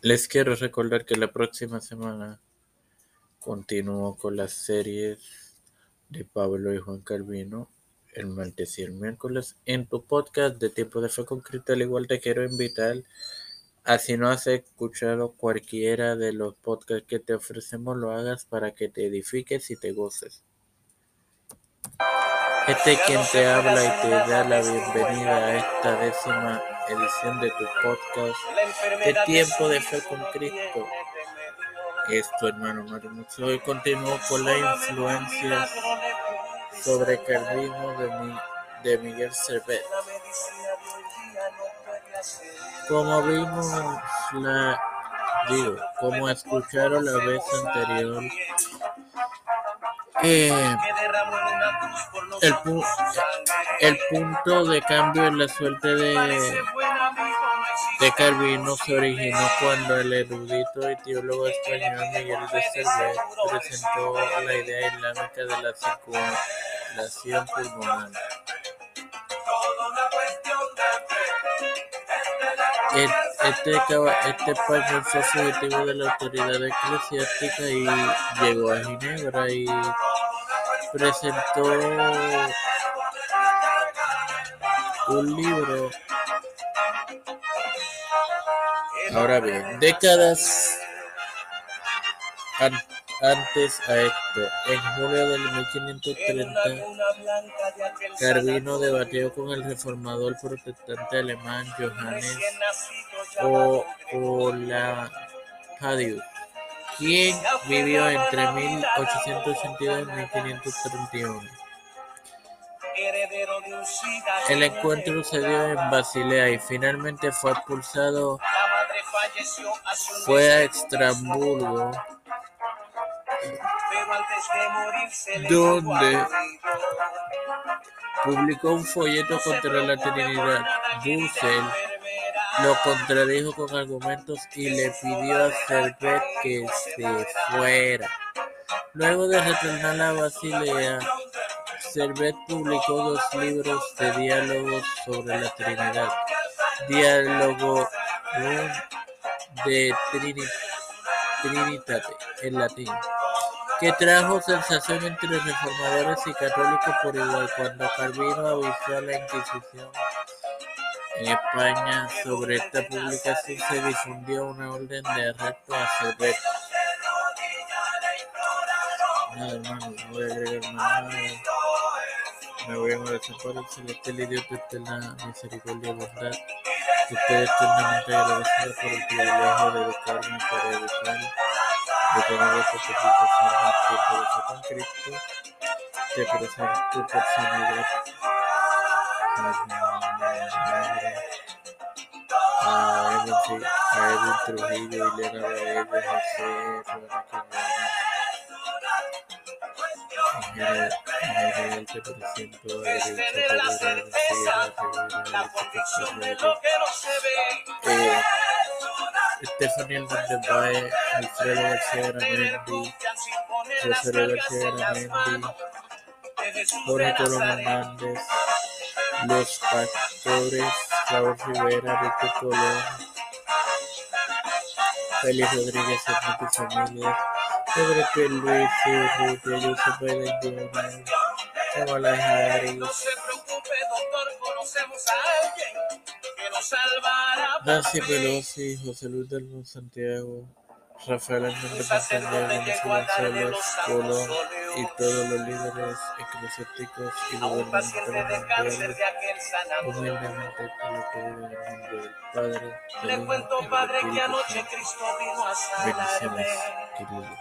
Les quiero recordar que la próxima semana continúo con las series de Pablo y Juan Calvino el martes y el miércoles en tu podcast de Tiempo de Fe con Cristo. Al igual te quiero invitar a si no has escuchado cualquiera de los podcasts que te ofrecemos, lo hagas para que te edifiques y te goces. Este es quien te habla y te da la bienvenida a esta décima edición de tu podcast de Tiempo de Fe con Cristo. Esto, hermano Mario Hoy continúo con la influencia sobre Calvino de, mi, de Miguel Servet. Como vimos la digo, como escucharon la vez anterior, eh, el, el, punto de cambio en la suerte de, de Calvino se originó cuando el erudito y teólogo español Miguel de Servet presentó la idea islámica de la circulación pulmonar. Este, este español fue fugitivo de la autoridad eclesiástica y llegó a Ginebra y presentó un libro. Ahora bien, décadas antes a esto, en julio de 1530, Calvino debatió con el reformador protestante alemán Johannes Olapadius, quien vivió entre 1882 y 1531. El encuentro se dio en Basilea y finalmente fue expulsado. Fue a Estrasburgo donde publicó un folleto contra la Trinidad. Bussell lo contradijo con argumentos y le pidió a Servet que se fuera. Luego de retornar a Basilea, Servet publicó dos libros de diálogos sobre la Trinidad. Diálogo de Trinitate en latín que trajo sensación entre reformadores y católicos por igual cuando Calvino avisó a la Inquisición en España sobre esta publicación se difundió una orden de arresto a Servet. Nada, hermano, no voy a agregar más nada. Me voy a agradecer por el celestial y Dios de la misericordia y bondad. Estoy eternamente agradecido por el privilegio de educarme para educar de tener esta publicación en tiempo de con Cristo, te presento por sanidad a Edwin, Trujillo, Elena Baello, José, Rubén En general te presento a Derecha Stephanie Hernández Baez, Alfredo García Garamendi, Rosario García Los Pastores, Raúl Rivera, Rico Colón, Félix Rodríguez, Hernández Familia, Pedro P. Luis, Urrutia, Joseph Biden Kamala Harris, Nancy Pelosi, José Luis del Santiago, Rafael Hernández Montañez, González Colón y todos los líderes eclesiásticos y gubernamentales humildemente te lo pido en el nombre del Padre, del Hijo y del Espíritu Santo. Bendiciones, queridos.